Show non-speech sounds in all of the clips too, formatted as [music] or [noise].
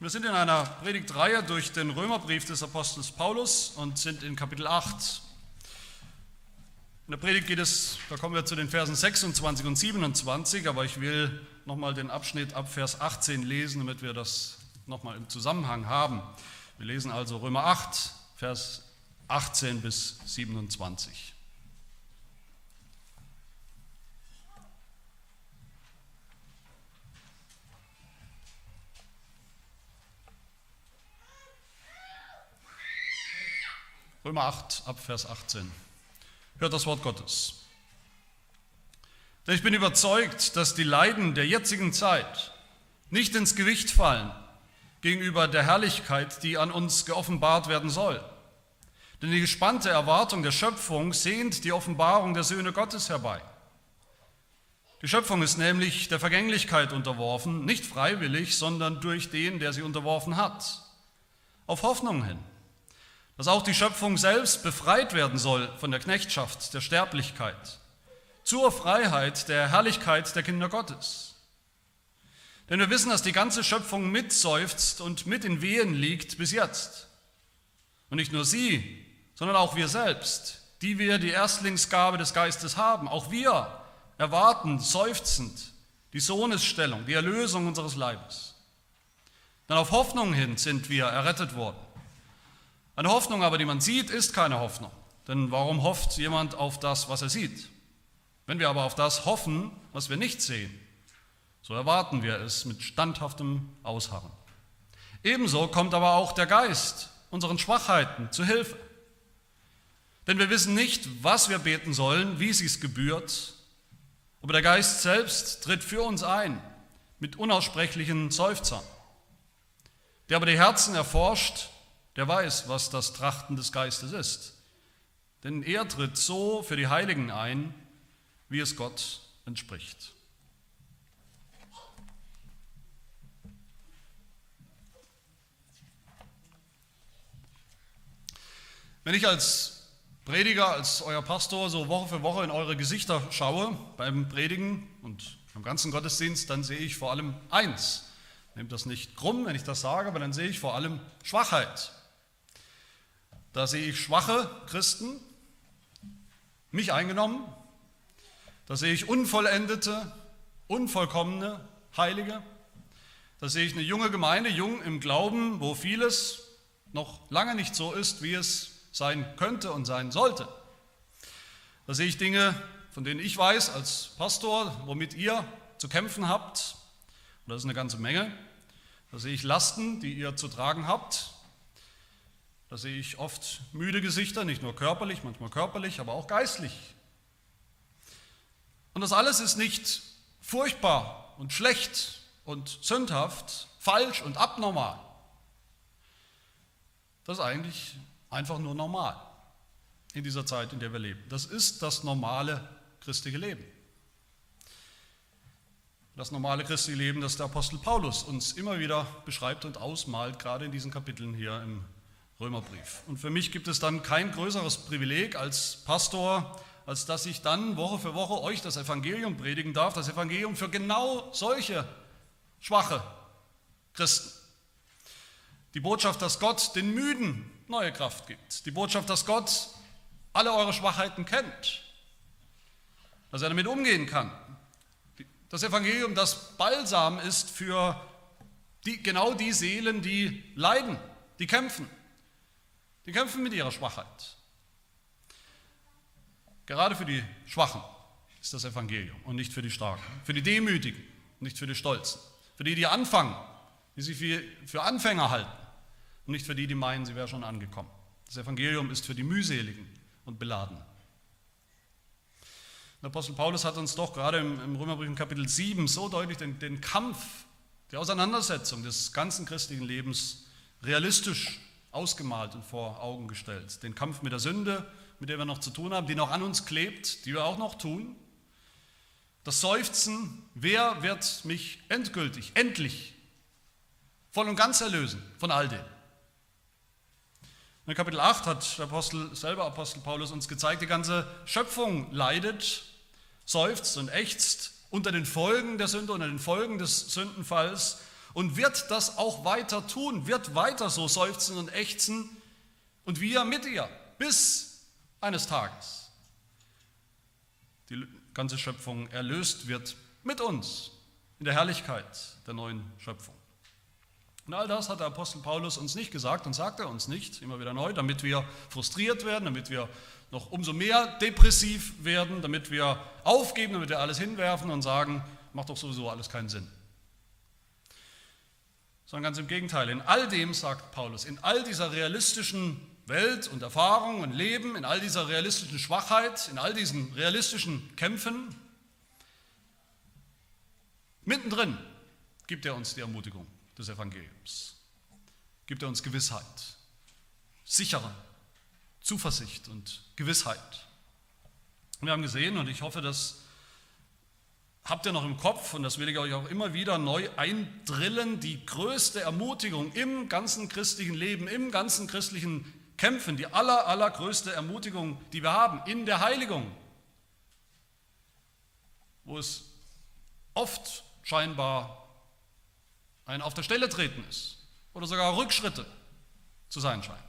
Wir sind in einer Predigtreihe durch den Römerbrief des Apostels Paulus und sind in Kapitel 8. In der Predigt geht es, da kommen wir zu den Versen 26 und 27, aber ich will nochmal den Abschnitt ab Vers 18 lesen, damit wir das nochmal im Zusammenhang haben. Wir lesen also Römer 8, Vers 18 bis 27. Römer 8 ab Vers 18. Hört das Wort Gottes. Denn ich bin überzeugt, dass die Leiden der jetzigen Zeit nicht ins Gewicht fallen gegenüber der Herrlichkeit, die an uns geoffenbart werden soll. Denn die gespannte Erwartung der Schöpfung sehnt die Offenbarung der Söhne Gottes herbei. Die Schöpfung ist nämlich der Vergänglichkeit unterworfen, nicht freiwillig, sondern durch den, der sie unterworfen hat, auf Hoffnung hin dass auch die Schöpfung selbst befreit werden soll von der Knechtschaft der Sterblichkeit zur Freiheit der Herrlichkeit der Kinder Gottes. Denn wir wissen, dass die ganze Schöpfung mitseufzt und mit in Wehen liegt bis jetzt. Und nicht nur sie, sondern auch wir selbst, die wir die Erstlingsgabe des Geistes haben. Auch wir erwarten seufzend die Sohnesstellung, die Erlösung unseres Leibes. Denn auf Hoffnung hin sind wir errettet worden. Eine Hoffnung aber, die man sieht, ist keine Hoffnung. Denn warum hofft jemand auf das, was er sieht? Wenn wir aber auf das hoffen, was wir nicht sehen, so erwarten wir es mit standhaftem Ausharren. Ebenso kommt aber auch der Geist unseren Schwachheiten zu Hilfe. Denn wir wissen nicht, was wir beten sollen, wie es gebührt, aber der Geist selbst tritt für uns ein mit unaussprechlichen Seufzern. Der aber die Herzen erforscht, der weiß, was das Trachten des Geistes ist. Denn er tritt so für die Heiligen ein, wie es Gott entspricht. Wenn ich als Prediger, als euer Pastor so Woche für Woche in eure Gesichter schaue beim Predigen und beim ganzen Gottesdienst, dann sehe ich vor allem eins. Nehmt das nicht krumm, wenn ich das sage, aber dann sehe ich vor allem Schwachheit. Da sehe ich schwache Christen, mich eingenommen. Da sehe ich unvollendete, unvollkommene Heilige. Da sehe ich eine junge Gemeinde, jung im Glauben, wo vieles noch lange nicht so ist, wie es sein könnte und sein sollte. Da sehe ich Dinge, von denen ich weiß als Pastor, womit ihr zu kämpfen habt. Und das ist eine ganze Menge. Da sehe ich Lasten, die ihr zu tragen habt, da sehe ich oft müde Gesichter, nicht nur körperlich, manchmal körperlich, aber auch geistlich. Und das alles ist nicht furchtbar und schlecht und sündhaft, falsch und abnormal. Das ist eigentlich einfach nur normal in dieser Zeit, in der wir leben. Das ist das normale christliche Leben. Das normale christliche Leben, das der Apostel Paulus uns immer wieder beschreibt und ausmalt, gerade in diesen Kapiteln hier im Römerbrief. Und für mich gibt es dann kein größeres Privileg als Pastor, als dass ich dann Woche für Woche euch das Evangelium predigen darf, das Evangelium für genau solche schwache Christen. Die Botschaft, dass Gott den Müden neue Kraft gibt. Die Botschaft, dass Gott alle eure Schwachheiten kennt, dass er damit umgehen kann. Das Evangelium, das Balsam ist für die, genau die Seelen, die leiden, die kämpfen, die kämpfen mit ihrer Schwachheit. Gerade für die Schwachen ist das Evangelium und nicht für die Starken. Für die Demütigen, nicht für die Stolzen. Für die, die anfangen, die sich für Anfänger halten und nicht für die, die meinen, sie wären schon angekommen. Das Evangelium ist für die mühseligen und beladenen. Der Apostel Paulus hat uns doch gerade im, Römerbrief in Kapitel 7 so deutlich den, den Kampf, die Auseinandersetzung des ganzen christlichen Lebens realistisch ausgemalt und vor Augen gestellt. Den Kampf mit der Sünde, mit der wir noch zu tun haben, die noch an uns klebt, die wir auch noch tun. Das Seufzen, wer wird mich endgültig, endlich, voll und ganz erlösen von all dem? In Kapitel 8 hat der Apostel, selber Apostel Paulus uns gezeigt, die ganze Schöpfung leidet, seufzt und ächzt unter den Folgen der Sünde, unter den Folgen des Sündenfalls und wird das auch weiter tun, wird weiter so seufzen und ächzen und wir mit ihr bis eines Tages die ganze Schöpfung erlöst wird mit uns in der Herrlichkeit der neuen Schöpfung. Und all das hat der Apostel Paulus uns nicht gesagt und sagt er uns nicht, immer wieder neu, damit wir frustriert werden, damit wir noch umso mehr depressiv werden, damit wir aufgeben, damit wir alles hinwerfen und sagen, macht doch sowieso alles keinen Sinn. Sondern ganz im Gegenteil, in all dem, sagt Paulus, in all dieser realistischen Welt und Erfahrung und Leben, in all dieser realistischen Schwachheit, in all diesen realistischen Kämpfen, mittendrin gibt er uns die Ermutigung des Evangeliums, gibt er uns Gewissheit, sichere Zuversicht und Gewissheit. Wir haben gesehen, und ich hoffe, das habt ihr noch im Kopf, und das will ich euch auch immer wieder neu eindrillen, die größte Ermutigung im ganzen christlichen Leben, im ganzen christlichen Kämpfen, die aller, allergrößte Ermutigung, die wir haben, in der Heiligung, wo es oft scheinbar ein Auf der Stelle treten ist oder sogar Rückschritte zu sein scheinen.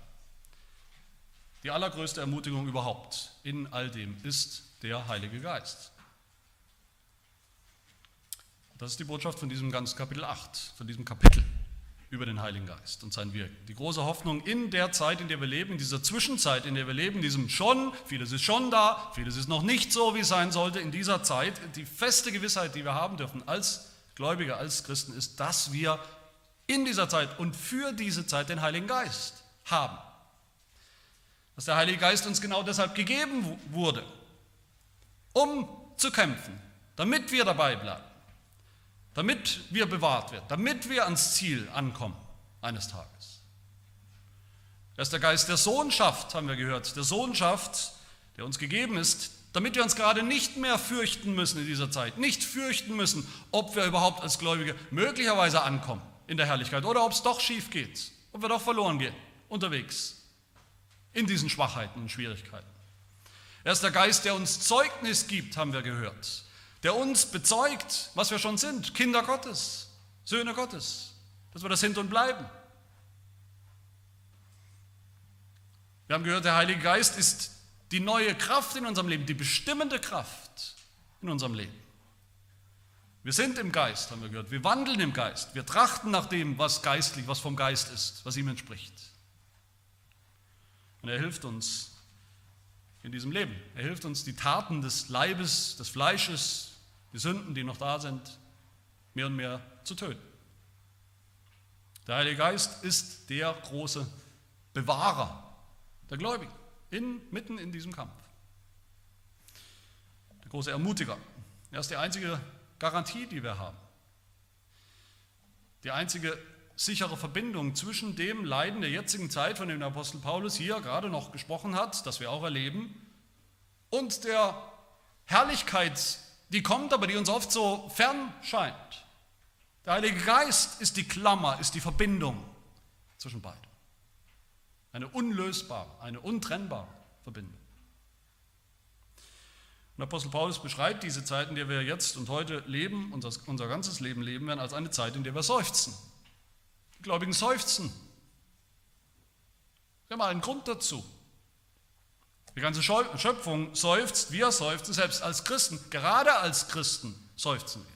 Die allergrößte Ermutigung überhaupt in all dem ist der Heilige Geist. Das ist die Botschaft von diesem ganzen Kapitel 8, von diesem Kapitel über den Heiligen Geist und sein Wirken. Die große Hoffnung in der Zeit, in der wir leben, in dieser Zwischenzeit, in der wir leben, in diesem schon, vieles ist schon da, vieles ist noch nicht so, wie es sein sollte, in dieser Zeit, die feste Gewissheit, die wir haben dürfen als Gläubige, als Christen, ist, dass wir in dieser Zeit und für diese Zeit den Heiligen Geist haben. Dass der Heilige Geist uns genau deshalb gegeben wurde, um zu kämpfen, damit wir dabei bleiben, damit wir bewahrt werden, damit wir ans Ziel ankommen eines Tages. Das ist der Geist der Sohnschaft, haben wir gehört, der Sohnschaft, der uns gegeben ist, damit wir uns gerade nicht mehr fürchten müssen in dieser Zeit, nicht fürchten müssen, ob wir überhaupt als Gläubige möglicherweise ankommen in der Herrlichkeit oder ob es doch schief geht, ob wir doch verloren gehen unterwegs in diesen Schwachheiten und Schwierigkeiten. Er ist der Geist, der uns Zeugnis gibt, haben wir gehört, der uns bezeugt, was wir schon sind, Kinder Gottes, Söhne Gottes, dass wir das sind und bleiben. Wir haben gehört, der Heilige Geist ist die neue Kraft in unserem Leben, die bestimmende Kraft in unserem Leben. Wir sind im Geist, haben wir gehört. Wir wandeln im Geist. Wir trachten nach dem, was geistlich, was vom Geist ist, was ihm entspricht. Und er hilft uns in diesem Leben. Er hilft uns, die Taten des Leibes, des Fleisches, die Sünden, die noch da sind, mehr und mehr zu töten. Der Heilige Geist ist der große Bewahrer der Gläubigen, in, mitten in diesem Kampf. Der große Ermutiger. Er ist die einzige Garantie, die wir haben. Die einzige sichere Verbindung zwischen dem Leiden der jetzigen Zeit, von dem der Apostel Paulus hier gerade noch gesprochen hat, das wir auch erleben, und der Herrlichkeit, die kommt, aber die uns oft so fern scheint. Der Heilige Geist ist die Klammer, ist die Verbindung zwischen beiden. Eine unlösbare, eine untrennbare Verbindung. Und Apostel Paulus beschreibt diese Zeit, in der wir jetzt und heute leben, unser, unser ganzes Leben leben werden, als eine Zeit, in der wir seufzen. Gläubigen seufzen. Wir haben einen Grund dazu. Die ganze Schöpfung seufzt, wir seufzen, selbst als Christen, gerade als Christen seufzen wir.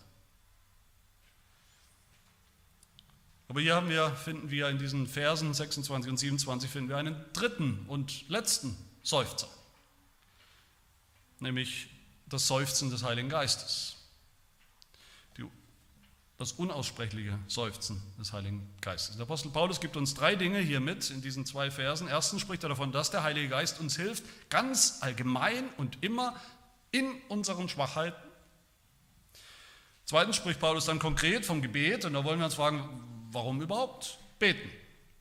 Aber hier haben wir, finden wir in diesen Versen 26 und 27 finden wir einen dritten und letzten Seufzer, nämlich das Seufzen des Heiligen Geistes das unaussprechliche Seufzen des Heiligen Geistes. Der Apostel Paulus gibt uns drei Dinge hier mit in diesen zwei Versen. Erstens spricht er davon, dass der Heilige Geist uns hilft, ganz allgemein und immer in unseren Schwachheiten. Zweitens spricht Paulus dann konkret vom Gebet und da wollen wir uns fragen, warum überhaupt beten?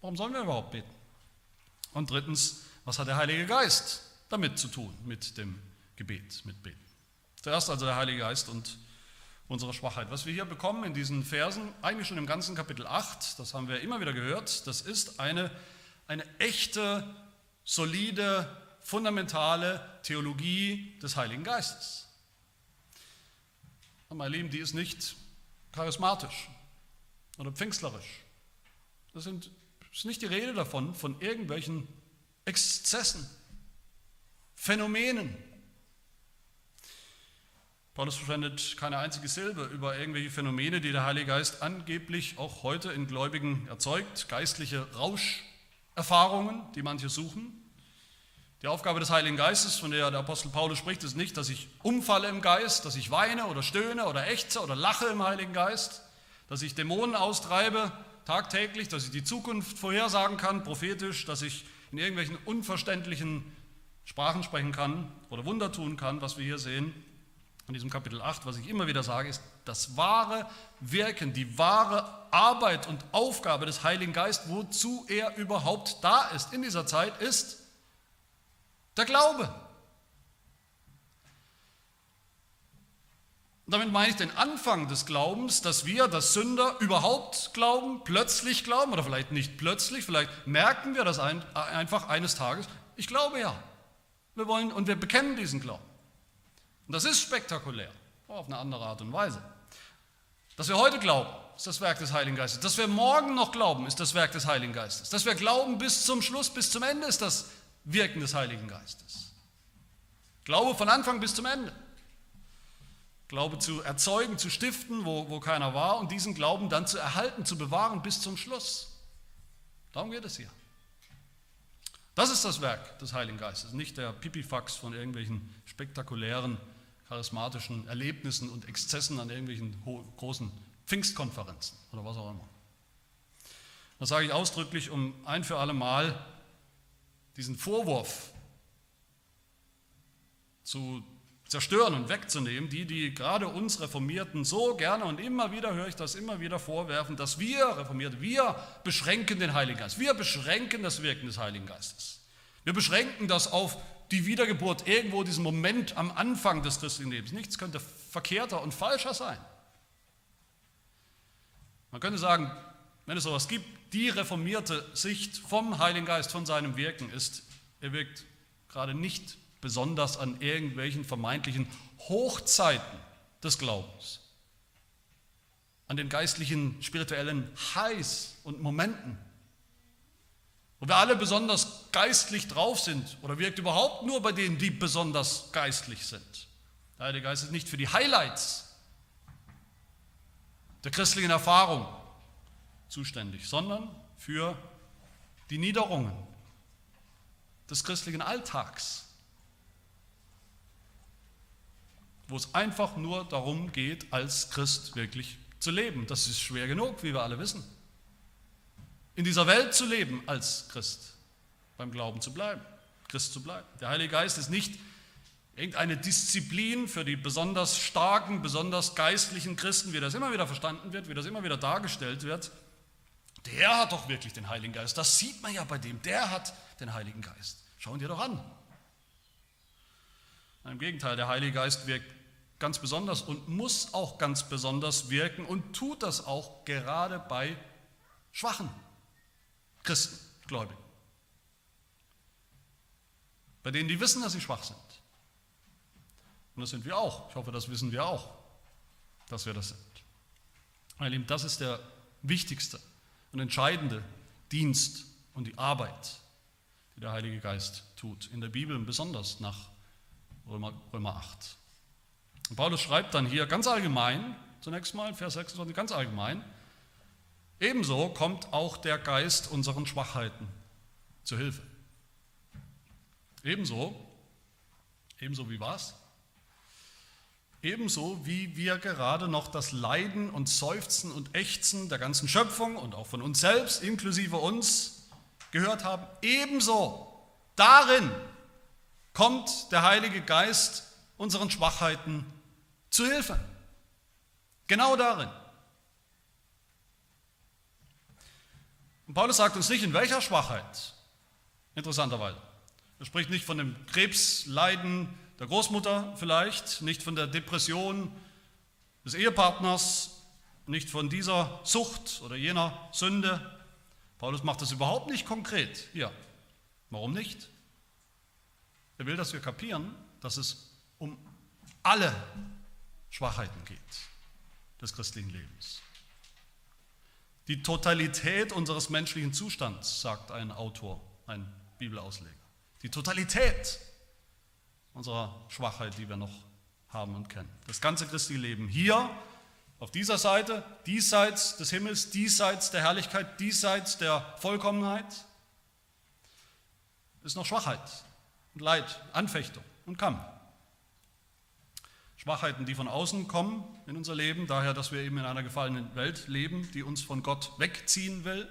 Warum sollen wir überhaupt beten? Und drittens, was hat der Heilige Geist damit zu tun, mit dem Gebet, mit Beten? Zuerst also der Heilige Geist und unsere Schwachheit. Was wir hier bekommen in diesen Versen, eigentlich schon im ganzen Kapitel 8, das haben wir immer wieder gehört, das ist eine, eine echte, solide, fundamentale Theologie des Heiligen Geistes. Und meine Lieben, die ist nicht charismatisch. oder pfingstlerisch. Das sind, ist nicht die Rede davon, von irgendwelchen Exzessen, Phänomenen. Paulus verschwendet keine einzige Silbe über irgendwelche Phänomene, die der Heilige Geist angeblich auch heute in Gläubigen erzeugt, geistliche Rauscherfahrungen, die manche suchen. Die Aufgabe des Heiligen Geistes, von der der Apostel Paulus spricht, ist nicht, dass ich umfalle im Geist, dass ich weine oder stöhne oder ächze oder lache im Heiligen Geist, dass ich Dämonen austreibe tagtäglich, dass ich die Zukunft vorhersagen kann, prophetisch, dass ich in irgendwelchen unverständlichen Sprachen sprechen kann oder Wunder tun kann, was wir hier sehen in diesem Kapitel 8, was ich immer wieder sage, ist das wahre Wirken, die wahre Arbeit und Aufgabe des Heiligen Geistes, wozu er überhaupt da ist in dieser Zeit, ist der Glaube. Damit meine ich den Anfang des Glaubens, dass wir, dass Sünder überhaupt glauben, plötzlich glauben oder vielleicht nicht plötzlich, vielleicht merken wir das ein, einfach eines Tages. Ich glaube ja. Wir wollen und wir bekennen diesen Glauben. Und das ist spektakulär, auf eine andere Art und Weise. Dass wir heute glauben, ist das Werk des Heiligen Geistes. Dass wir morgen noch glauben, ist das Werk des Heiligen Geistes. Dass wir glauben bis zum Schluss, bis zum Ende, ist das Wirken des Heiligen Geistes. Glaube von Anfang bis zum Ende. Glaube zu erzeugen, zu stiften, wo, wo keiner war und diesen Glauben dann zu erhalten, zu bewahren bis zum Schluss. Darum geht es hier. Das ist das Werk des Heiligen Geistes, nicht der Pipifax von irgendwelchen spektakulären, charismatischen Erlebnissen und Exzessen an irgendwelchen großen Pfingstkonferenzen oder was auch immer. Das sage ich ausdrücklich, um ein für alle Mal diesen Vorwurf zu zerstören und wegzunehmen, die, die gerade uns Reformierten so gerne und immer wieder höre ich das immer wieder vorwerfen, dass wir Reformierte, wir beschränken den Heiligen Geist, wir beschränken das Wirken des Heiligen Geistes. Wir beschränken das auf die Wiedergeburt, irgendwo diesen Moment am Anfang des christlichen Lebens. Nichts könnte verkehrter und falscher sein. Man könnte sagen, wenn es sowas gibt, die reformierte Sicht vom Heiligen Geist, von seinem Wirken ist, er wirkt gerade nicht besonders an irgendwelchen vermeintlichen Hochzeiten des Glaubens, an den geistlichen, spirituellen Highs und Momenten, wo wir alle besonders geistlich drauf sind oder wirkt überhaupt nur bei denen, die besonders geistlich sind. Der Heilige Geist ist nicht für die Highlights der christlichen Erfahrung zuständig, sondern für die Niederungen des christlichen Alltags. wo es einfach nur darum geht, als Christ wirklich zu leben. Das ist schwer genug, wie wir alle wissen. In dieser Welt zu leben als Christ, beim Glauben zu bleiben, Christ zu bleiben. Der Heilige Geist ist nicht irgendeine Disziplin für die besonders starken, besonders geistlichen Christen, wie das immer wieder verstanden wird, wie das immer wieder dargestellt wird. Der hat doch wirklich den Heiligen Geist. Das sieht man ja bei dem. Der hat den Heiligen Geist. Schauen dir doch an. Im Gegenteil, der Heilige Geist wirkt ganz besonders und muss auch ganz besonders wirken und tut das auch gerade bei schwachen Christen, Gläubigen. Bei denen, die wissen, dass sie schwach sind. Und das sind wir auch. Ich hoffe, das wissen wir auch, dass wir das sind. Meine Lieben, das ist der wichtigste und entscheidende Dienst und die Arbeit, die der Heilige Geist tut. In der Bibel besonders nach Römer, Römer 8. Und Paulus schreibt dann hier ganz allgemein, zunächst mal, Vers 26, ganz allgemein, ebenso kommt auch der Geist unseren Schwachheiten zu Hilfe. Ebenso, ebenso wie was? Ebenso wie wir gerade noch das Leiden und Seufzen und Ächzen der ganzen Schöpfung und auch von uns selbst, inklusive uns, gehört haben, ebenso darin kommt der Heilige Geist unseren Schwachheiten zu Hilfe. Genau darin. Und Paulus sagt uns nicht, in welcher Schwachheit. Interessanterweise. Er spricht nicht von dem Krebsleiden der Großmutter vielleicht, nicht von der Depression des Ehepartners, nicht von dieser Sucht oder jener Sünde. Paulus macht das überhaupt nicht konkret hier. Warum nicht? Er will, dass wir kapieren, dass es um alle Schwachheiten geht des christlichen Lebens. Die Totalität unseres menschlichen Zustands, sagt ein Autor, ein Bibelausleger. Die Totalität unserer Schwachheit, die wir noch haben und kennen. Das ganze christliche Leben hier auf dieser Seite, diesseits des Himmels, diesseits der Herrlichkeit, diesseits der Vollkommenheit, ist noch Schwachheit und Leid, Anfechtung und Kampf. Schwachheiten, die von außen kommen in unser Leben, daher, dass wir eben in einer gefallenen Welt leben, die uns von Gott wegziehen will,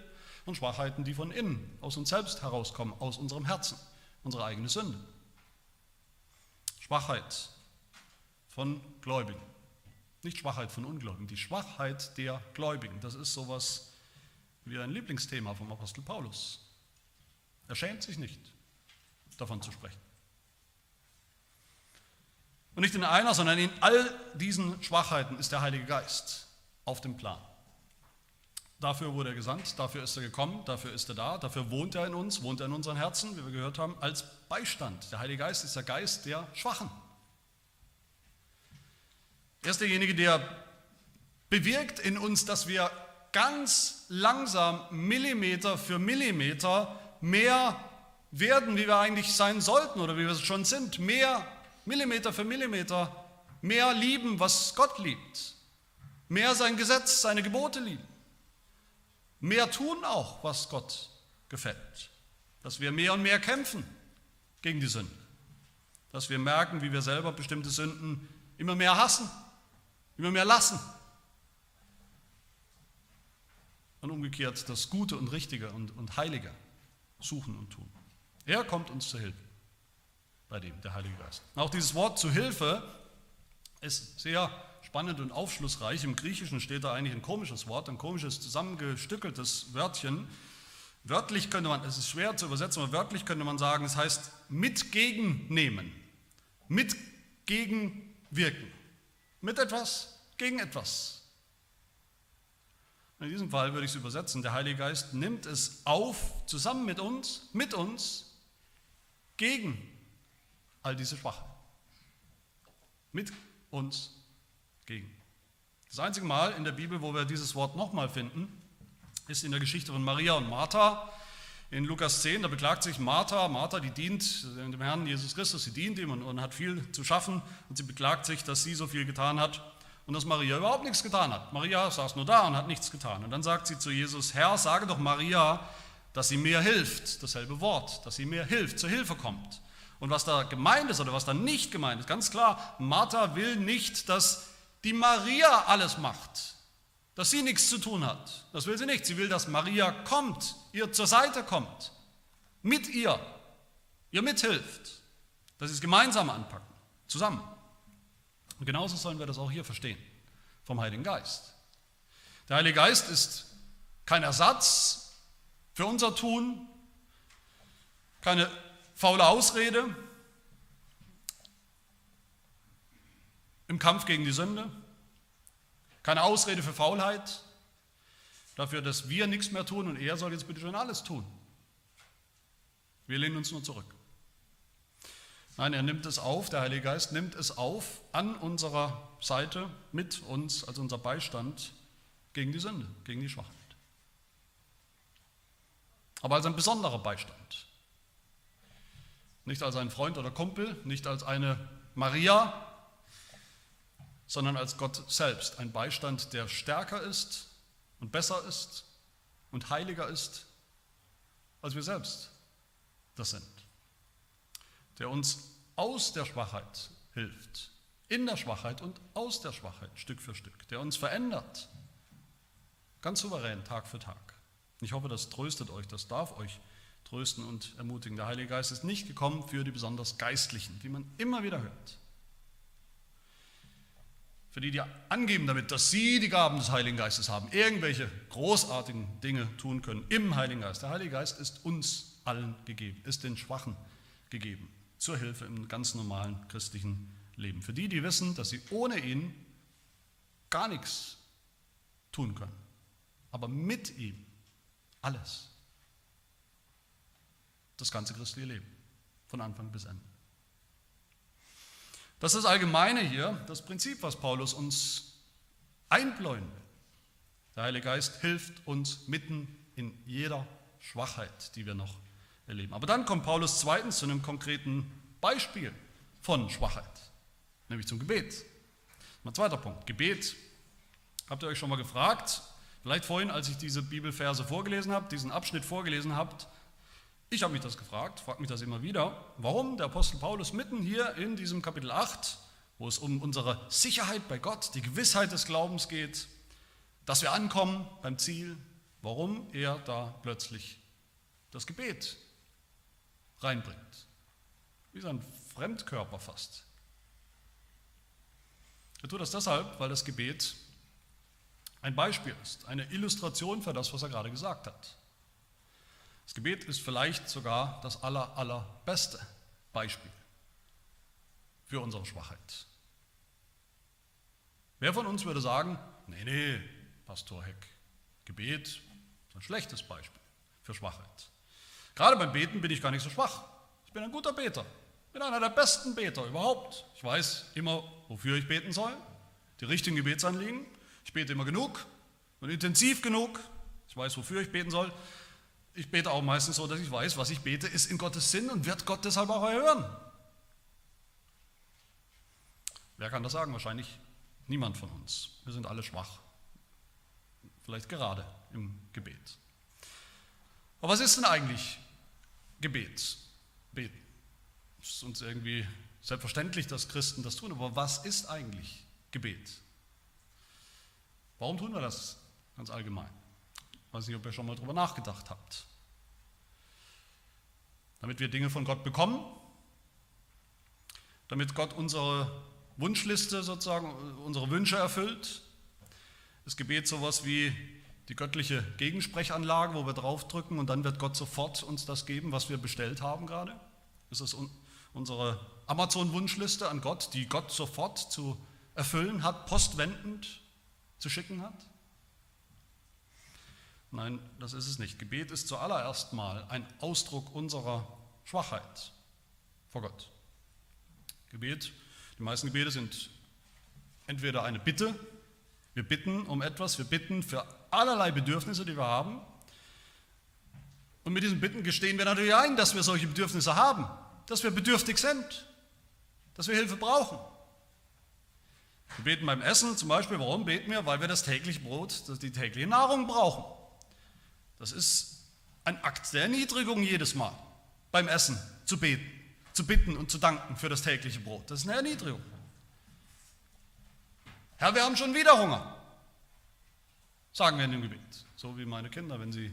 und Schwachheiten, die von innen, aus uns selbst herauskommen, aus unserem Herzen, unsere eigene Sünde. Schwachheit von Gläubigen, nicht Schwachheit von Ungläubigen, die Schwachheit der Gläubigen, das ist sowas wie ein Lieblingsthema vom Apostel Paulus. Er schämt sich nicht, davon zu sprechen. Und nicht in einer, sondern in all diesen Schwachheiten ist der Heilige Geist auf dem Plan. Dafür wurde er gesandt, dafür ist er gekommen, dafür ist er da, dafür wohnt er in uns, wohnt er in unseren Herzen, wie wir gehört haben, als Beistand. Der Heilige Geist ist der Geist der Schwachen. Er ist derjenige, der bewirkt in uns, dass wir ganz langsam, Millimeter für Millimeter, mehr werden, wie wir eigentlich sein sollten oder wie wir es schon sind. Mehr Millimeter für Millimeter mehr lieben, was Gott liebt. Mehr sein Gesetz, seine Gebote lieben. Mehr tun auch, was Gott gefällt. Dass wir mehr und mehr kämpfen gegen die Sünde. Dass wir merken, wie wir selber bestimmte Sünden immer mehr hassen, immer mehr lassen. Und umgekehrt das Gute und Richtige und, und Heilige suchen und tun. Er kommt uns zu Hilfe bei dem, der Heilige Geist. Auch dieses Wort zu Hilfe ist sehr spannend und aufschlussreich. Im Griechischen steht da eigentlich ein komisches Wort, ein komisches zusammengestückeltes Wörtchen. Wörtlich könnte man, es ist schwer zu übersetzen, aber wörtlich könnte man sagen, es heißt mit gegennehmen, mit mit etwas gegen etwas. In diesem Fall würde ich es übersetzen, der Heilige Geist nimmt es auf, zusammen mit uns, mit uns, gegen all diese Schwachen. Mit uns gegen. Das einzige Mal in der Bibel, wo wir dieses Wort nochmal finden, ist in der Geschichte von Maria und Martha. In Lukas 10, da beklagt sich Martha, Martha, die dient dem Herrn Jesus Christus, sie dient ihm und, und hat viel zu schaffen und sie beklagt sich, dass sie so viel getan hat und dass Maria überhaupt nichts getan hat. Maria saß nur da und hat nichts getan. Und dann sagt sie zu Jesus, Herr, sage doch Maria, dass sie mir hilft, dasselbe Wort, dass sie mir hilft, zur Hilfe kommt. Und was da gemeint ist oder was da nicht gemeint ist, ganz klar, Martha will nicht, dass die Maria alles macht, dass sie nichts zu tun hat. Das will sie nicht. Sie will, dass Maria kommt, ihr zur Seite kommt, mit ihr, ihr mithilft, dass sie es gemeinsam anpacken, zusammen. Und genauso sollen wir das auch hier verstehen, vom Heiligen Geist. Der Heilige Geist ist kein Ersatz für unser Tun, keine faule Ausrede im Kampf gegen die Sünde, keine Ausrede für Faulheit, dafür, dass wir nichts mehr tun und er soll jetzt bitte schon alles tun. Wir lehnen uns nur zurück. Nein, er nimmt es auf, der Heilige Geist nimmt es auf an unserer Seite mit uns als unser Beistand gegen die Sünde, gegen die Schwachheit. Aber als ein besonderer Beistand. Nicht als ein Freund oder Kumpel, nicht als eine Maria, sondern als Gott selbst, ein Beistand, der stärker ist und besser ist und heiliger ist, als wir selbst das sind. Der uns aus der Schwachheit hilft, in der Schwachheit und aus der Schwachheit, Stück für Stück, der uns verändert, ganz souverän, Tag für Tag. Ich hoffe, das tröstet euch, das darf euch trösten und ermutigen. Der Heilige Geist ist nicht gekommen für die besonders Geistlichen, wie man immer wieder hört. Für die, die angeben damit, dass sie die Gaben des Heiligen Geistes haben, irgendwelche großartigen Dinge tun können im Heiligen Geist. Der Heilige Geist ist uns allen gegeben, ist den Schwachen gegeben, zur Hilfe im ganz normalen christlichen Leben. Für die, die wissen, dass sie ohne ihn gar nichts tun können, aber mit ihm alles das ganze christliche Leben, von Anfang bis Ende. Das ist das Allgemeine hier, das Prinzip, was Paulus uns einbläuen will. Der Heilige Geist hilft uns mitten in jeder Schwachheit, die wir noch erleben. Aber dann kommt Paulus zweitens zu einem konkreten Beispiel von Schwachheit, nämlich zum Gebet. Mein zweiter Punkt, Gebet. Habt ihr euch schon mal gefragt, vielleicht vorhin, als ich diese Bibelverse vorgelesen habe, diesen Abschnitt vorgelesen habt, ich habe mich das gefragt, frage mich das immer wieder, warum der Apostel Paulus mitten hier in diesem Kapitel 8, wo es um unsere Sicherheit bei Gott, die Gewissheit des Glaubens geht, dass wir ankommen beim Ziel, warum er da plötzlich das Gebet reinbringt. Wie so ein Fremdkörper fast. Er tut das deshalb, weil das Gebet ein Beispiel ist, eine Illustration für das, was er gerade gesagt hat. Das Gebet ist vielleicht sogar das aller, allerbeste Beispiel für unsere Schwachheit. Wer von uns würde sagen, nee, nee, Pastor Heck, Gebet ist ein schlechtes Beispiel für Schwachheit. Gerade beim Beten bin ich gar nicht so schwach. Ich bin ein guter Beter. Ich bin einer der besten Beter überhaupt. Ich weiß immer, wofür ich beten soll, die richtigen Gebetsanliegen. Ich bete immer genug und intensiv genug. Ich weiß, wofür ich beten soll. Ich bete auch meistens so, dass ich weiß, was ich bete, ist in Gottes Sinn und wird Gott deshalb auch erhören. Wer kann das sagen? Wahrscheinlich niemand von uns. Wir sind alle schwach. Vielleicht gerade im Gebet. Aber was ist denn eigentlich Gebet? Beten. Es ist uns irgendwie selbstverständlich, dass Christen das tun, aber was ist eigentlich Gebet? Warum tun wir das ganz allgemein? Weiß nicht, ob ihr schon mal darüber nachgedacht habt. Damit wir Dinge von Gott bekommen, damit Gott unsere Wunschliste sozusagen, unsere Wünsche erfüllt. Das Gebet sowas wie die göttliche Gegensprechanlage, wo wir draufdrücken und dann wird Gott sofort uns das geben, was wir bestellt haben gerade. Das ist unsere Amazon-Wunschliste an Gott, die Gott sofort zu erfüllen hat, postwendend zu schicken hat. Nein, das ist es nicht. Gebet ist zuallererst mal ein Ausdruck unserer Schwachheit vor Gott. Gebet, die meisten Gebete sind entweder eine Bitte, wir bitten um etwas, wir bitten für allerlei Bedürfnisse, die wir haben. Und mit diesen Bitten gestehen wir natürlich ein, dass wir solche Bedürfnisse haben, dass wir bedürftig sind, dass wir Hilfe brauchen. Wir beten beim Essen zum Beispiel, warum beten wir? Weil wir das tägliche Brot, die tägliche Nahrung brauchen. Das ist ein Akt der Erniedrigung jedes Mal beim Essen zu beten, zu bitten und zu danken für das tägliche Brot. Das ist eine Erniedrigung. Herr, wir haben schon wieder Hunger, sagen wir in dem Gebet. So wie meine Kinder, wenn sie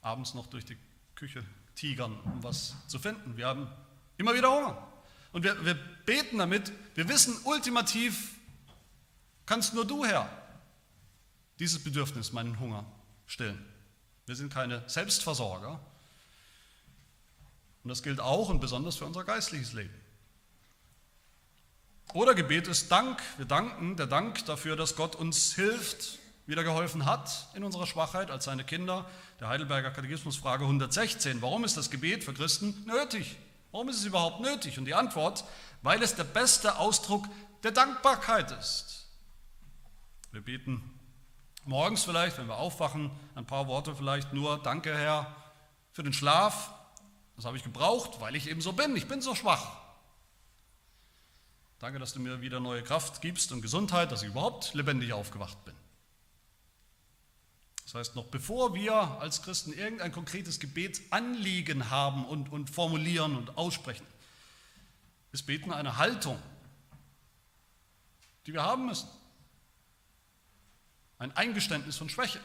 abends noch durch die Küche tigern, um was zu finden. Wir haben immer wieder Hunger. Und wir, wir beten damit, wir wissen ultimativ, kannst nur du, Herr, dieses Bedürfnis, meinen Hunger stillen. Wir sind keine Selbstversorger. Und das gilt auch und besonders für unser geistliches Leben. Oder Gebet ist Dank. Wir danken, der Dank dafür, dass Gott uns hilft, wieder geholfen hat in unserer Schwachheit als seine Kinder. Der Heidelberger Katechismus Frage 116. Warum ist das Gebet für Christen nötig? Warum ist es überhaupt nötig? Und die Antwort, weil es der beste Ausdruck der Dankbarkeit ist. Wir beten Morgens vielleicht, wenn wir aufwachen, ein paar Worte vielleicht nur, danke Herr für den Schlaf, das habe ich gebraucht, weil ich eben so bin, ich bin so schwach. Danke, dass du mir wieder neue Kraft gibst und Gesundheit, dass ich überhaupt lebendig aufgewacht bin. Das heißt, noch bevor wir als Christen irgendein konkretes Gebetsanliegen haben und, und formulieren und aussprechen, ist Beten eine Haltung, die wir haben müssen. Ein Eingeständnis von Schwäche,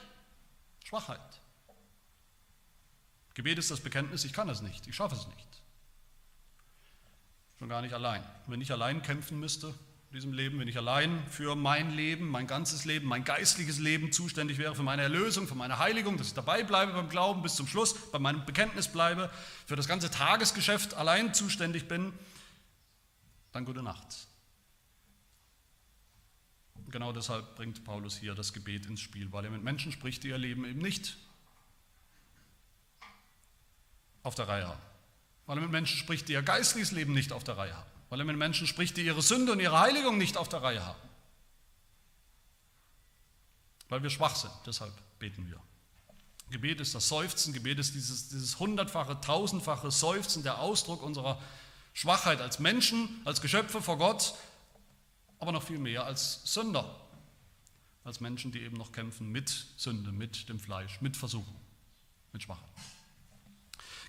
Schwachheit. Gebet ist das Bekenntnis, ich kann es nicht, ich schaffe es nicht. Schon gar nicht allein. Wenn ich allein kämpfen müsste in diesem Leben, wenn ich allein für mein Leben, mein ganzes Leben, mein geistliches Leben zuständig wäre, für meine Erlösung, für meine Heiligung, dass ich dabei bleibe beim Glauben bis zum Schluss, bei meinem Bekenntnis bleibe, für das ganze Tagesgeschäft allein zuständig bin, dann gute Nacht. Genau deshalb bringt Paulus hier das Gebet ins Spiel, weil er mit Menschen spricht, die ihr Leben eben nicht auf der Reihe haben. Weil er mit Menschen spricht, die ihr geistliches Leben nicht auf der Reihe haben. Weil er mit Menschen spricht, die ihre Sünde und ihre Heiligung nicht auf der Reihe haben. weil wir schwach sind. Deshalb beten wir. Gebet ist das Seufzen, Gebet ist dieses, dieses hundertfache, tausendfache Seufzen, der Ausdruck unserer Schwachheit als Menschen, als Geschöpfe vor Gott, aber noch viel mehr als Sünder, als Menschen, die eben noch kämpfen mit Sünde, mit dem Fleisch, mit Versuchen, mit Schwachheit.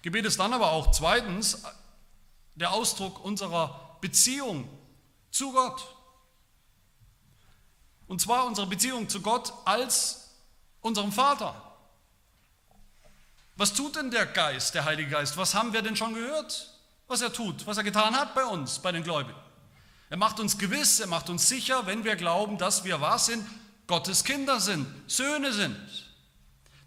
Gebet ist dann aber auch zweitens der Ausdruck unserer Beziehung zu Gott. Und zwar unsere Beziehung zu Gott als unserem Vater. Was tut denn der Geist, der Heilige Geist? Was haben wir denn schon gehört? Was er tut, was er getan hat bei uns, bei den Gläubigen. Er macht uns gewiss, er macht uns sicher, wenn wir glauben, dass wir was sind, Gottes Kinder sind, Söhne sind.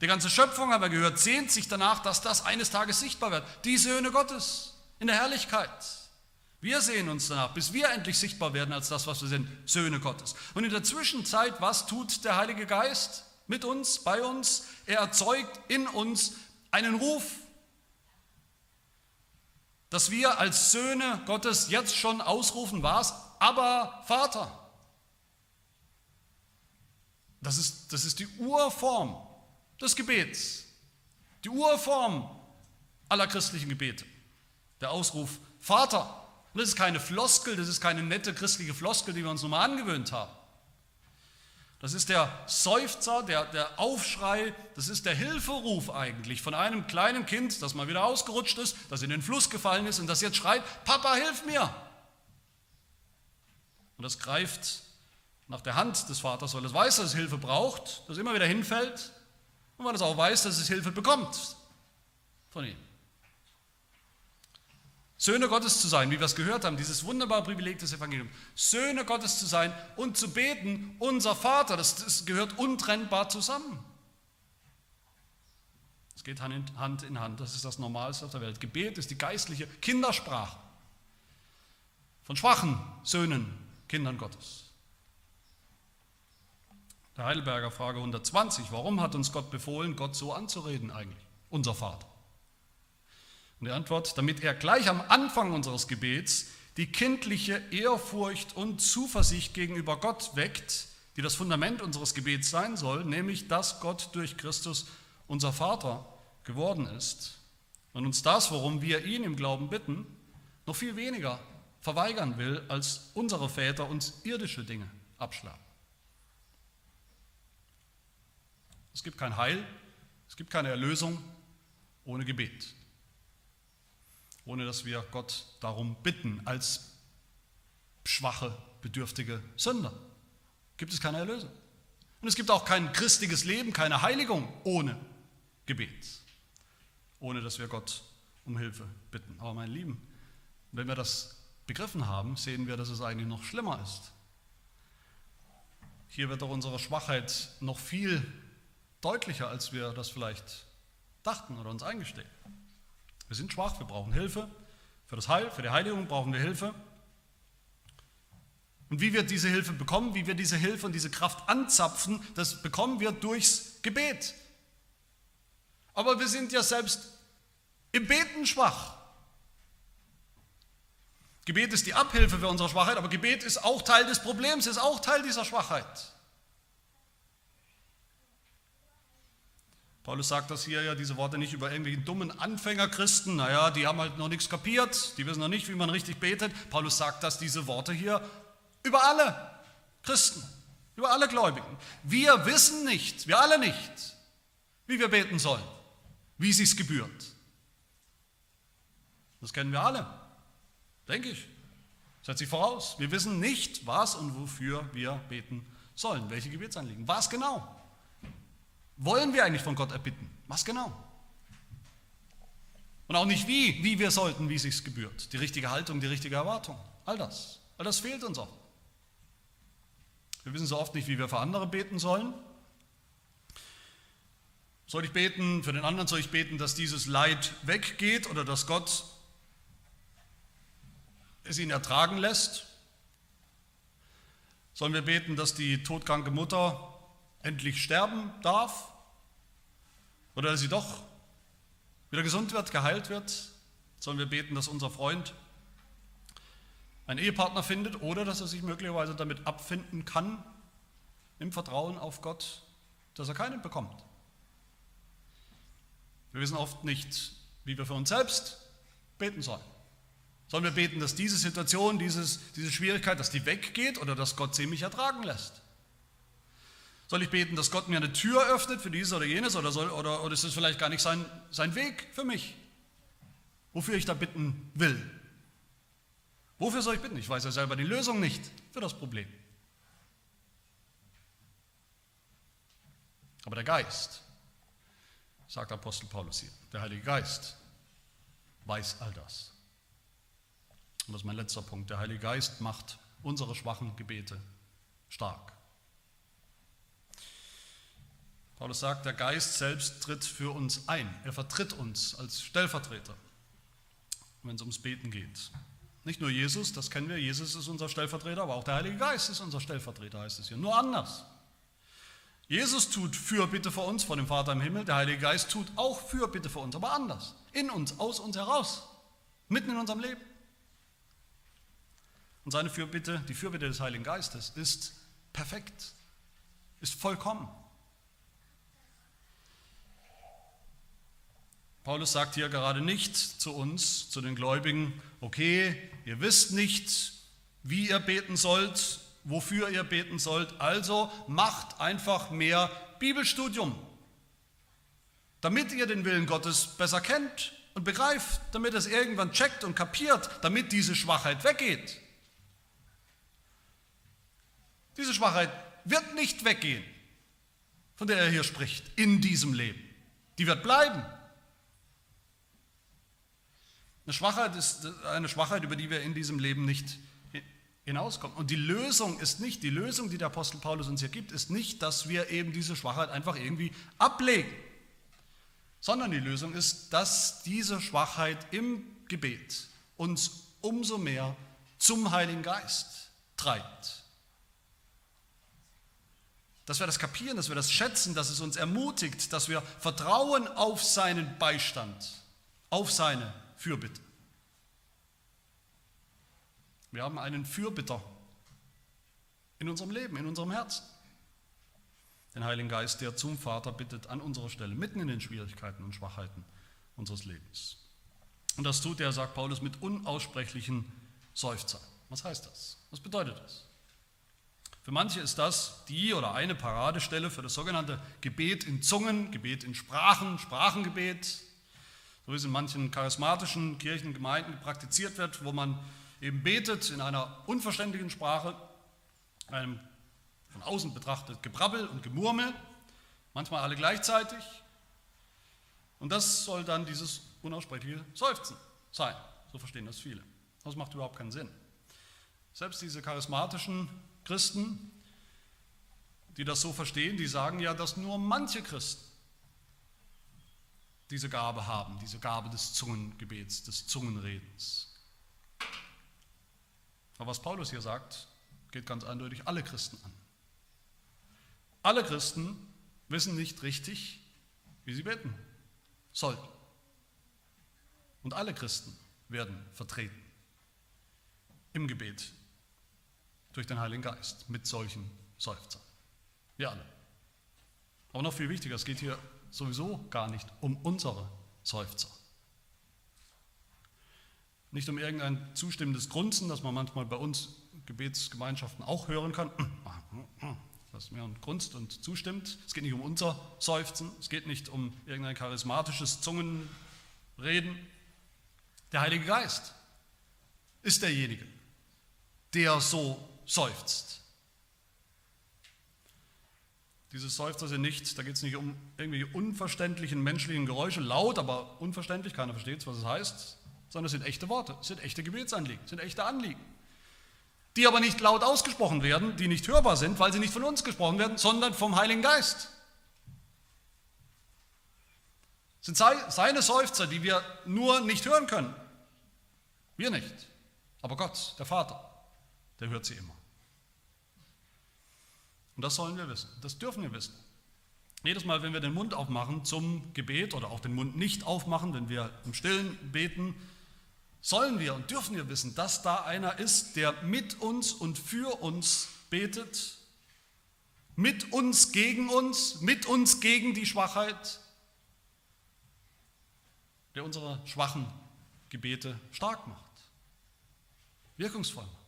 Die ganze Schöpfung, haben wir gehört, sehnt sich danach, dass das eines Tages sichtbar wird. Die Söhne Gottes in der Herrlichkeit. Wir sehen uns danach, bis wir endlich sichtbar werden als das, was wir sind, Söhne Gottes. Und in der Zwischenzeit, was tut der Heilige Geist mit uns, bei uns? Er erzeugt in uns einen Ruf, dass wir als Söhne Gottes jetzt schon ausrufen, was? Aber Vater. Das ist, das ist die Urform des Gebets, die Urform aller christlichen Gebete. Der Ausruf Vater. Und das ist keine Floskel, das ist keine nette christliche Floskel, die wir uns nochmal angewöhnt haben. Das ist der Seufzer, der, der Aufschrei, das ist der Hilferuf eigentlich von einem kleinen Kind, das mal wieder ausgerutscht ist, das in den Fluss gefallen ist und das jetzt schreit, Papa, hilf mir. Und das greift nach der Hand des Vaters, weil es weiß, dass es Hilfe braucht, dass es immer wieder hinfällt und weil es auch weiß, dass es Hilfe bekommt von ihm. Söhne Gottes zu sein, wie wir es gehört haben, dieses wunderbare Privileg des Evangeliums. Söhne Gottes zu sein und zu beten, unser Vater, das, das gehört untrennbar zusammen. Es geht Hand in, Hand in Hand, das ist das Normalste auf der Welt. Gebet ist die geistliche Kindersprache von schwachen Söhnen, Kindern Gottes. Der Heidelberger Frage 120, warum hat uns Gott befohlen, Gott so anzureden eigentlich, unser Vater? Und die Antwort, damit er gleich am Anfang unseres Gebets die kindliche Ehrfurcht und Zuversicht gegenüber Gott weckt, die das Fundament unseres Gebets sein soll, nämlich dass Gott durch Christus unser Vater geworden ist und uns das, worum wir ihn im Glauben bitten, noch viel weniger verweigern will, als unsere Väter uns irdische Dinge abschlagen. Es gibt kein Heil, es gibt keine Erlösung ohne Gebet ohne dass wir Gott darum bitten, als schwache, bedürftige Sünder. Gibt es keine Erlösung. Und es gibt auch kein christliches Leben, keine Heiligung ohne Gebet, ohne dass wir Gott um Hilfe bitten. Aber meine Lieben, wenn wir das begriffen haben, sehen wir, dass es eigentlich noch schlimmer ist. Hier wird doch unsere Schwachheit noch viel deutlicher, als wir das vielleicht dachten oder uns eingestehen. Wir sind schwach, wir brauchen Hilfe. Für das Heil, für die Heiligung brauchen wir Hilfe. Und wie wir diese Hilfe bekommen, wie wir diese Hilfe und diese Kraft anzapfen, das bekommen wir durchs Gebet. Aber wir sind ja selbst im Beten schwach. Gebet ist die Abhilfe für unsere Schwachheit, aber Gebet ist auch Teil des Problems, ist auch Teil dieser Schwachheit. Paulus sagt das hier ja, diese Worte nicht über irgendwelche dummen Anfängerchristen, naja, die haben halt noch nichts kapiert, die wissen noch nicht, wie man richtig betet. Paulus sagt das, diese Worte hier über alle Christen, über alle Gläubigen. Wir wissen nicht, wir alle nicht, wie wir beten sollen, wie es sich gebührt. Das kennen wir alle, denke ich. Setze ich voraus. Wir wissen nicht, was und wofür wir beten sollen, welche Gebetsanliegen, was genau wollen wir eigentlich von Gott erbitten? Was genau? Und auch nicht wie, wie wir sollten, wie es sich gebührt. Die richtige Haltung, die richtige Erwartung. All das. All das fehlt uns auch. Wir wissen so oft nicht, wie wir für andere beten sollen. Soll ich beten, für den anderen soll ich beten, dass dieses Leid weggeht oder dass Gott es ihn ertragen lässt? Sollen wir beten, dass die todkranke Mutter endlich sterben darf oder dass sie doch wieder gesund wird, geheilt wird, sollen wir beten, dass unser Freund einen Ehepartner findet oder dass er sich möglicherweise damit abfinden kann, im Vertrauen auf Gott, dass er keinen bekommt. Wir wissen oft nicht, wie wir für uns selbst beten sollen. Sollen wir beten, dass diese Situation, dieses, diese Schwierigkeit, dass die weggeht oder dass Gott sie mich ertragen lässt? Soll ich beten, dass Gott mir eine Tür öffnet für dieses oder jenes oder, soll, oder, oder ist es vielleicht gar nicht sein, sein Weg für mich, wofür ich da bitten will? Wofür soll ich bitten? Ich weiß ja selber die Lösung nicht für das Problem. Aber der Geist, sagt Apostel Paulus hier, der Heilige Geist weiß all das. Und das ist mein letzter Punkt. Der Heilige Geist macht unsere schwachen Gebete stark. Paulus sagt, der Geist selbst tritt für uns ein. Er vertritt uns als Stellvertreter, wenn es ums Beten geht. Nicht nur Jesus, das kennen wir, Jesus ist unser Stellvertreter, aber auch der Heilige Geist ist unser Stellvertreter, heißt es hier. Nur anders. Jesus tut Fürbitte für uns vor dem Vater im Himmel, der Heilige Geist tut auch Fürbitte für uns, aber anders. In uns, aus uns heraus, mitten in unserem Leben. Und seine Fürbitte, die Fürbitte des Heiligen Geistes, ist perfekt, ist vollkommen. Paulus sagt hier gerade nicht zu uns, zu den Gläubigen, okay, ihr wisst nicht, wie ihr beten sollt, wofür ihr beten sollt, also macht einfach mehr Bibelstudium, damit ihr den Willen Gottes besser kennt und begreift, damit es irgendwann checkt und kapiert, damit diese Schwachheit weggeht. Diese Schwachheit wird nicht weggehen, von der er hier spricht, in diesem Leben. Die wird bleiben. Eine Schwachheit ist eine Schwachheit, über die wir in diesem Leben nicht hinauskommen. Und die Lösung ist nicht, die Lösung, die der Apostel Paulus uns hier gibt, ist nicht, dass wir eben diese Schwachheit einfach irgendwie ablegen, sondern die Lösung ist, dass diese Schwachheit im Gebet uns umso mehr zum Heiligen Geist treibt dass wir das kapieren, dass wir das schätzen, dass es uns ermutigt, dass wir vertrauen auf seinen Beistand, auf seine Fürbitte. Wir haben einen Fürbitter in unserem Leben, in unserem Herzen. Den Heiligen Geist, der zum Vater bittet an unserer Stelle, mitten in den Schwierigkeiten und Schwachheiten unseres Lebens. Und das tut er, sagt Paulus, mit unaussprechlichen Seufzern. Was heißt das? Was bedeutet das? Für manche ist das die oder eine Paradestelle für das sogenannte Gebet in Zungen, Gebet in Sprachen, Sprachengebet, so wie es in manchen charismatischen Kirchengemeinden praktiziert wird, wo man eben betet in einer unverständlichen Sprache, einem von außen betrachtet Gebrabbel und Gemurmel, manchmal alle gleichzeitig. Und das soll dann dieses unaussprechliche Seufzen sein. So verstehen das viele. Das macht überhaupt keinen Sinn. Selbst diese charismatischen Christen, die das so verstehen, die sagen ja, dass nur manche Christen diese Gabe haben, diese Gabe des Zungengebets, des Zungenredens. Aber was Paulus hier sagt, geht ganz eindeutig alle Christen an. Alle Christen wissen nicht richtig, wie sie beten sollten. Und alle Christen werden vertreten im Gebet durch den Heiligen Geist mit solchen Seufzern. Wir alle. Aber noch viel wichtiger, es geht hier sowieso gar nicht um unsere Seufzer. Nicht um irgendein zustimmendes Grunzen, das man manchmal bei uns Gebetsgemeinschaften auch hören kann, [clears throat] dass mir grunzt und zustimmt. Es geht nicht um unser Seufzen, es geht nicht um irgendein charismatisches Zungenreden. Der Heilige Geist ist derjenige, der so seufzt. Diese Seufzer sind nicht, da geht es nicht um irgendwelche unverständlichen menschlichen Geräusche, laut, aber unverständlich, keiner versteht, was es heißt, sondern es sind echte Worte, es sind echte Gebetsanliegen, es sind echte Anliegen, die aber nicht laut ausgesprochen werden, die nicht hörbar sind, weil sie nicht von uns gesprochen werden, sondern vom Heiligen Geist. Es sind seine Seufzer, die wir nur nicht hören können. Wir nicht, aber Gott, der Vater, der hört sie immer. Und das sollen wir wissen, das dürfen wir wissen. Jedes Mal, wenn wir den Mund aufmachen zum Gebet oder auch den Mund nicht aufmachen, wenn wir im Stillen beten, sollen wir und dürfen wir wissen, dass da einer ist, der mit uns und für uns betet, mit uns gegen uns, mit uns gegen die Schwachheit, der unsere schwachen Gebete stark macht, wirkungsvoll macht.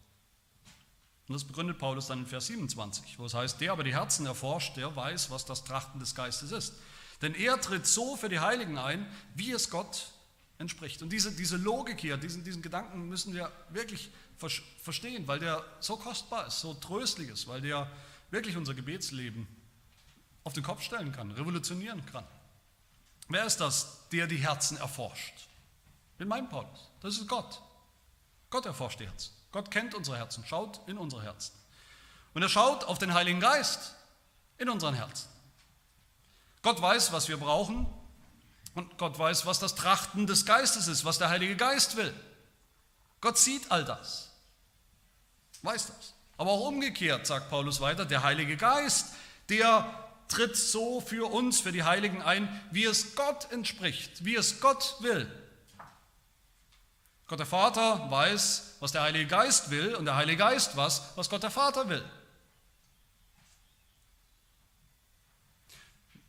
Und das begründet Paulus dann in Vers 27, wo es heißt, der aber die Herzen erforscht, der weiß, was das Trachten des Geistes ist. Denn er tritt so für die Heiligen ein, wie es Gott entspricht. Und diese, diese Logik hier, diesen, diesen Gedanken müssen wir wirklich verstehen, weil der so kostbar ist, so tröstlich ist, weil der wirklich unser Gebetsleben auf den Kopf stellen kann, revolutionieren kann. Wer ist das, der die Herzen erforscht? In meinem Paulus. Das ist Gott. Gott erforscht die Herzen. Gott kennt unsere Herzen, schaut in unsere Herzen. Und er schaut auf den Heiligen Geist in unseren Herzen. Gott weiß, was wir brauchen und Gott weiß, was das Trachten des Geistes ist, was der Heilige Geist will. Gott sieht all das, weiß das. Aber auch umgekehrt, sagt Paulus weiter, der Heilige Geist, der tritt so für uns, für die Heiligen ein, wie es Gott entspricht, wie es Gott will. Gott der Vater weiß, was der Heilige Geist will und der Heilige Geist was, was Gott der Vater will.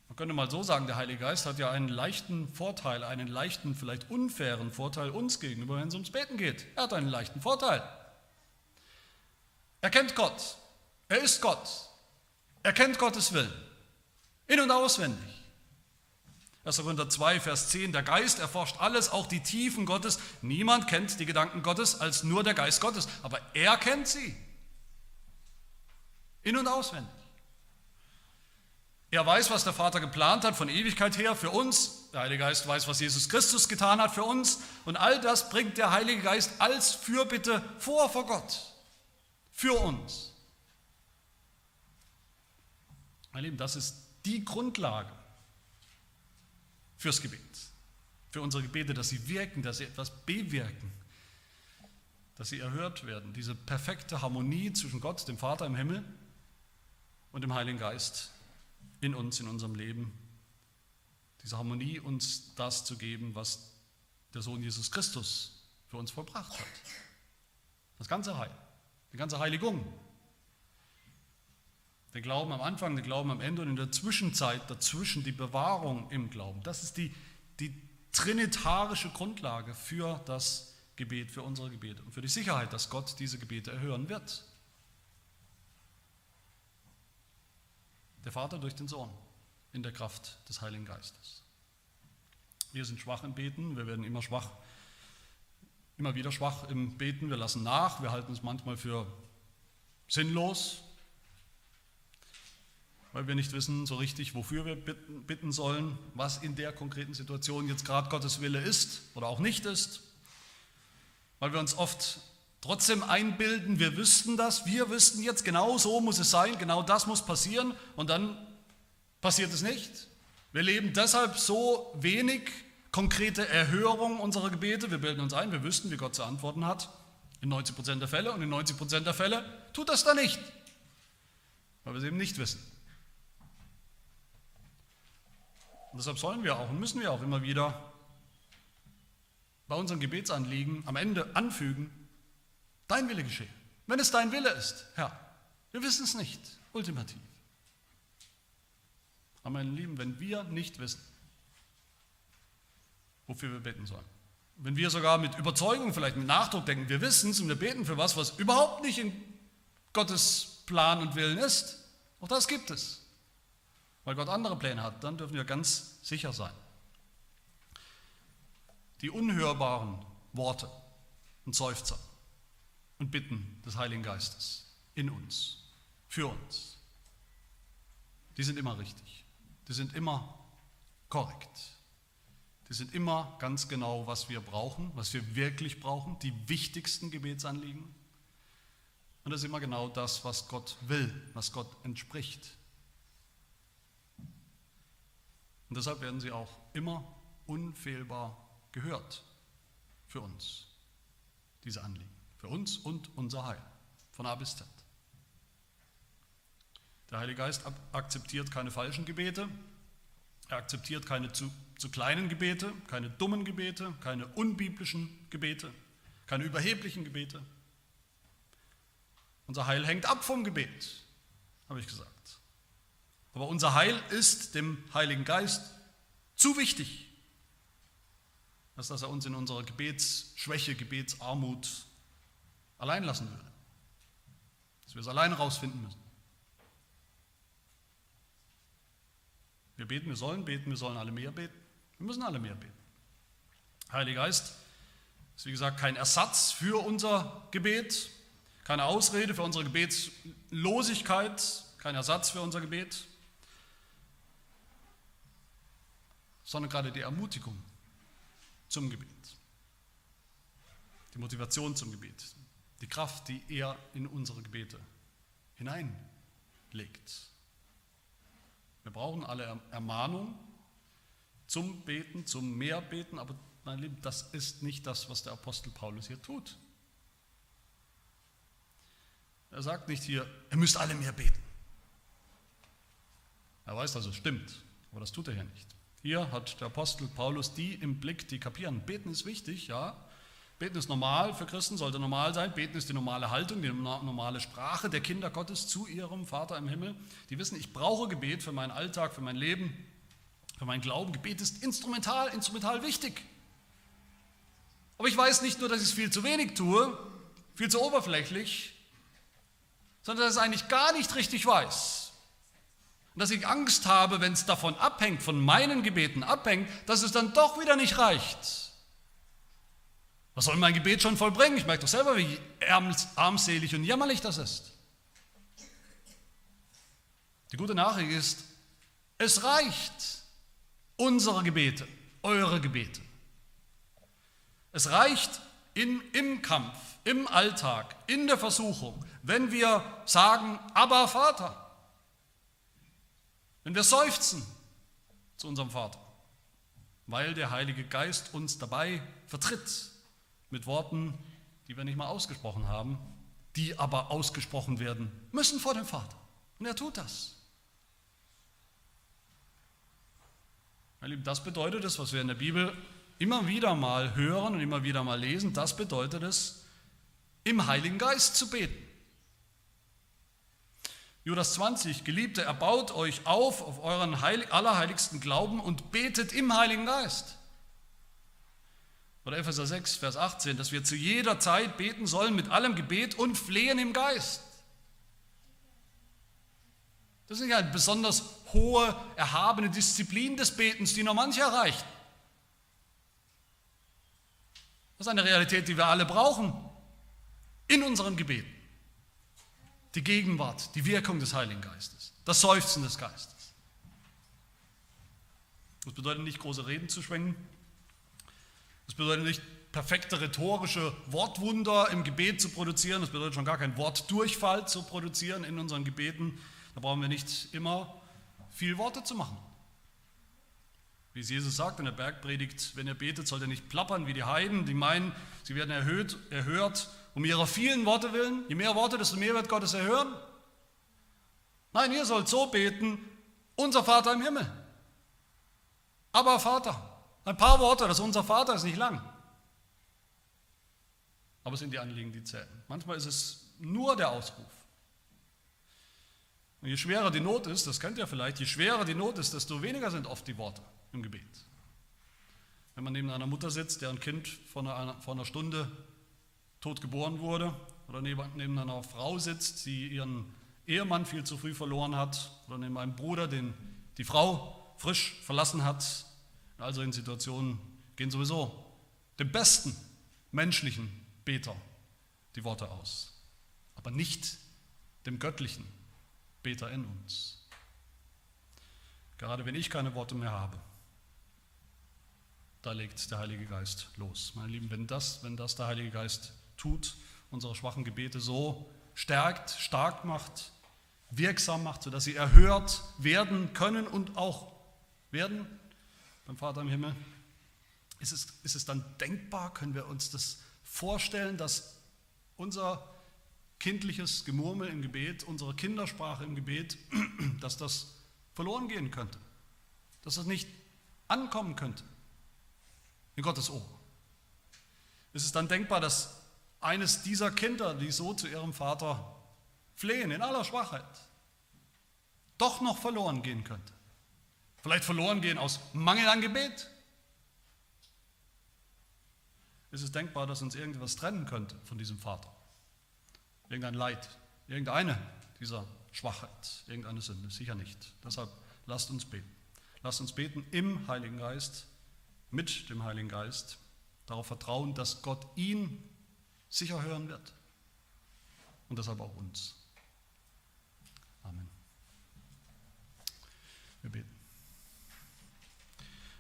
Man könnte mal so sagen, der Heilige Geist hat ja einen leichten Vorteil, einen leichten, vielleicht unfairen Vorteil uns gegenüber, wenn es ums Beten geht. Er hat einen leichten Vorteil. Er kennt Gott. Er ist Gott. Er kennt Gottes Willen. In- und auswendig. 1. Korinther 2, Vers 10, der Geist erforscht alles, auch die Tiefen Gottes. Niemand kennt die Gedanken Gottes als nur der Geist Gottes, aber er kennt sie. In- und auswendig. Er weiß, was der Vater geplant hat von Ewigkeit her für uns. Der Heilige Geist weiß, was Jesus Christus getan hat für uns. Und all das bringt der Heilige Geist als Fürbitte vor vor Gott. Für uns. Meine Lieben, das ist die Grundlage fürs Gebet. Für unsere Gebete, dass sie wirken, dass sie etwas bewirken, dass sie erhört werden. Diese perfekte Harmonie zwischen Gott, dem Vater im Himmel und dem Heiligen Geist in uns, in unserem Leben. Diese Harmonie, uns das zu geben, was der Sohn Jesus Christus für uns vollbracht hat. Das ganze Heil, die ganze Heiligung. Der Glauben am Anfang, der Glauben am Ende und in der Zwischenzeit dazwischen die Bewahrung im Glauben. Das ist die, die trinitarische Grundlage für das Gebet, für unsere Gebete und für die Sicherheit, dass Gott diese Gebete erhören wird. Der Vater durch den Sohn in der Kraft des Heiligen Geistes. Wir sind schwach im Beten, wir werden immer schwach, immer wieder schwach im Beten, wir lassen nach, wir halten es manchmal für sinnlos, weil wir nicht wissen so richtig, wofür wir bitten, sollen, was in der konkreten Situation jetzt gerade Gottes Wille ist oder auch nicht ist, weil wir uns oft trotzdem einbilden, wir wüssten das, wir wüssten jetzt, genau so muss es sein, genau das muss passieren und dann passiert es nicht. Wir leben deshalb so wenig konkrete Erhörung unserer Gebete. Wir bilden uns ein, wir wüssten, wie Gott zu antworten hat, in 90% der Fälle und in 90% der Fälle tut das dann nicht, weil wir es eben nicht wissen. Und deshalb sollen wir auch und müssen wir auch immer wieder bei unseren Gebetsanliegen am Ende anfügen, Dein Wille geschehe. Wenn es dein Wille ist, Herr. Wir wissen es nicht, ultimativ. Aber meine Lieben, wenn wir nicht wissen, wofür wir beten sollen, wenn wir sogar mit Überzeugung, vielleicht mit Nachdruck denken, wir wissen es und wir beten für was, was überhaupt nicht in Gottes Plan und Willen ist, auch das gibt es, weil Gott andere Pläne hat, dann dürfen wir ganz sicher sein. Die unhörbaren Worte und Seufzer und Bitten des Heiligen Geistes in uns, für uns. Die sind immer richtig. Die sind immer korrekt. Die sind immer ganz genau, was wir brauchen, was wir wirklich brauchen, die wichtigsten Gebetsanliegen. Und das ist immer genau das, was Gott will, was Gott entspricht. Und deshalb werden sie auch immer unfehlbar gehört für uns, diese Anliegen. Für uns und unser Heil. Von A bis Z. Der Heilige Geist akzeptiert keine falschen Gebete. Er akzeptiert keine zu, zu kleinen Gebete, keine dummen Gebete, keine unbiblischen Gebete, keine überheblichen Gebete. Unser Heil hängt ab vom Gebet, habe ich gesagt. Aber unser Heil ist dem Heiligen Geist zu wichtig, als dass er uns in unserer Gebetsschwäche, Gebetsarmut allein lassen würde. Dass wir es allein rausfinden müssen. Wir beten, wir sollen beten, wir sollen alle mehr beten. Wir müssen alle mehr beten. Heiliger Geist ist wie gesagt kein Ersatz für unser Gebet, keine Ausrede für unsere Gebetslosigkeit, kein Ersatz für unser Gebet, sondern gerade die Ermutigung zum Gebet, die Motivation zum Gebet, die Kraft, die er in unsere Gebete hineinlegt. Wir brauchen alle Ermahnung zum Beten, zum Mehrbeten, aber mein Lieben, das ist nicht das, was der Apostel Paulus hier tut. Er sagt nicht hier, ihr müsst alle mehr beten. Er weiß, dass es stimmt, aber das tut er hier nicht. Hier hat der Apostel Paulus die im Blick, die kapieren. Beten ist wichtig, ja. Beten ist normal für Christen, sollte normal sein. Beten ist die normale Haltung, die normale Sprache der Kinder Gottes zu ihrem Vater im Himmel. Die wissen, ich brauche Gebet für meinen Alltag, für mein Leben, für meinen Glauben. Gebet ist instrumental, instrumental wichtig. Aber ich weiß nicht nur, dass ich es viel zu wenig tue, viel zu oberflächlich, sondern dass ich es eigentlich gar nicht richtig weiß. Und dass ich Angst habe, wenn es davon abhängt, von meinen Gebeten abhängt, dass es dann doch wieder nicht reicht. Was soll mein Gebet schon vollbringen? Ich merke doch selber, wie armselig und jämmerlich das ist. Die gute Nachricht ist, es reicht unsere Gebete, eure Gebete. Es reicht in, im Kampf, im Alltag, in der Versuchung, wenn wir sagen, aber Vater, wenn wir seufzen zu unserem Vater, weil der Heilige Geist uns dabei vertritt mit Worten, die wir nicht mal ausgesprochen haben, die aber ausgesprochen werden müssen vor dem Vater. Und er tut das. Meine Lieben, das bedeutet es, was wir in der Bibel immer wieder mal hören und immer wieder mal lesen. Das bedeutet es, im Heiligen Geist zu beten. Judas 20, Geliebte, erbaut euch auf auf euren Heilig, allerheiligsten Glauben und betet im Heiligen Geist. Oder Epheser 6, Vers 18, dass wir zu jeder Zeit beten sollen mit allem Gebet und Flehen im Geist. Das ist nicht eine besonders hohe, erhabene Disziplin des Betens, die nur manche erreicht. Das ist eine Realität, die wir alle brauchen in unseren Gebeten die Gegenwart, die Wirkung des Heiligen Geistes, das Seufzen des Geistes. Das bedeutet nicht, große Reden zu schwenken. Das bedeutet nicht, perfekte rhetorische Wortwunder im Gebet zu produzieren. Das bedeutet schon gar keinen Wortdurchfall zu produzieren in unseren Gebeten. Da brauchen wir nicht immer viel Worte zu machen. Wie es Jesus sagt in der Bergpredigt, wenn ihr betet, sollt ihr nicht plappern wie die Heiden, die meinen, sie werden erhöht, erhört um ihrer vielen Worte willen. Je mehr Worte, desto mehr wird Gott es erhören. Nein, ihr sollt so beten, unser Vater im Himmel. Aber Vater, ein paar Worte, das unser Vater ist nicht lang. Aber es sind die Anliegen, die zählen. Manchmal ist es nur der Ausruf. Und je schwerer die Not ist, das kennt ihr vielleicht, je schwerer die Not ist, desto weniger sind oft die Worte im Gebet. Wenn man neben einer Mutter sitzt, deren Kind vor einer, vor einer Stunde tot geboren wurde oder neben einer Frau sitzt, die ihren Ehemann viel zu früh verloren hat oder neben einem Bruder, den die Frau frisch verlassen hat. In all solchen Situationen gehen sowieso dem besten menschlichen Beter die Worte aus, aber nicht dem göttlichen Beter in uns. Gerade wenn ich keine Worte mehr habe, da legt der Heilige Geist los. Meine Lieben, wenn das, wenn das der Heilige Geist tut, unsere schwachen Gebete so stärkt, stark macht, wirksam macht, sodass sie erhört werden können und auch werden beim Vater im Himmel. Ist es, ist es dann denkbar, können wir uns das vorstellen, dass unser kindliches Gemurmel im Gebet, unsere Kindersprache im Gebet, [clears throat] dass das verloren gehen könnte, dass das nicht ankommen könnte in Gottes Ohr. Ist es dann denkbar, dass eines dieser Kinder, die so zu ihrem Vater flehen, in aller Schwachheit, doch noch verloren gehen könnte. Vielleicht verloren gehen aus Mangel an Gebet. Ist es denkbar, dass uns irgendwas trennen könnte von diesem Vater? Irgendein Leid, irgendeine dieser Schwachheit, irgendeine Sünde? Sicher nicht. Deshalb lasst uns beten. Lasst uns beten im Heiligen Geist, mit dem Heiligen Geist, darauf vertrauen, dass Gott ihn sicher hören wird und deshalb auch uns. Amen. Wir beten.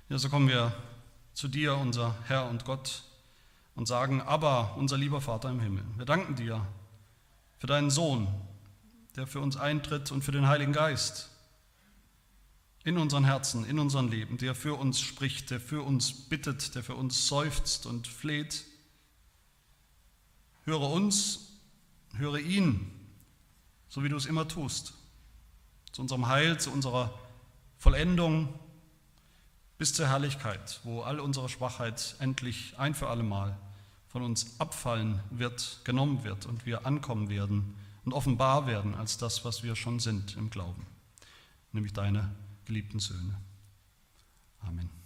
Ja, so kommen wir zu dir, unser Herr und Gott, und sagen, aber unser lieber Vater im Himmel, wir danken dir für deinen Sohn, der für uns eintritt und für den Heiligen Geist in unseren Herzen, in unserem Leben, der für uns spricht, der für uns bittet, der für uns seufzt und fleht. Höre uns, höre ihn, so wie du es immer tust, zu unserem Heil, zu unserer Vollendung, bis zur Herrlichkeit, wo all unsere Schwachheit endlich ein für allemal von uns abfallen wird, genommen wird und wir ankommen werden und offenbar werden als das, was wir schon sind im Glauben, nämlich deine geliebten Söhne. Amen.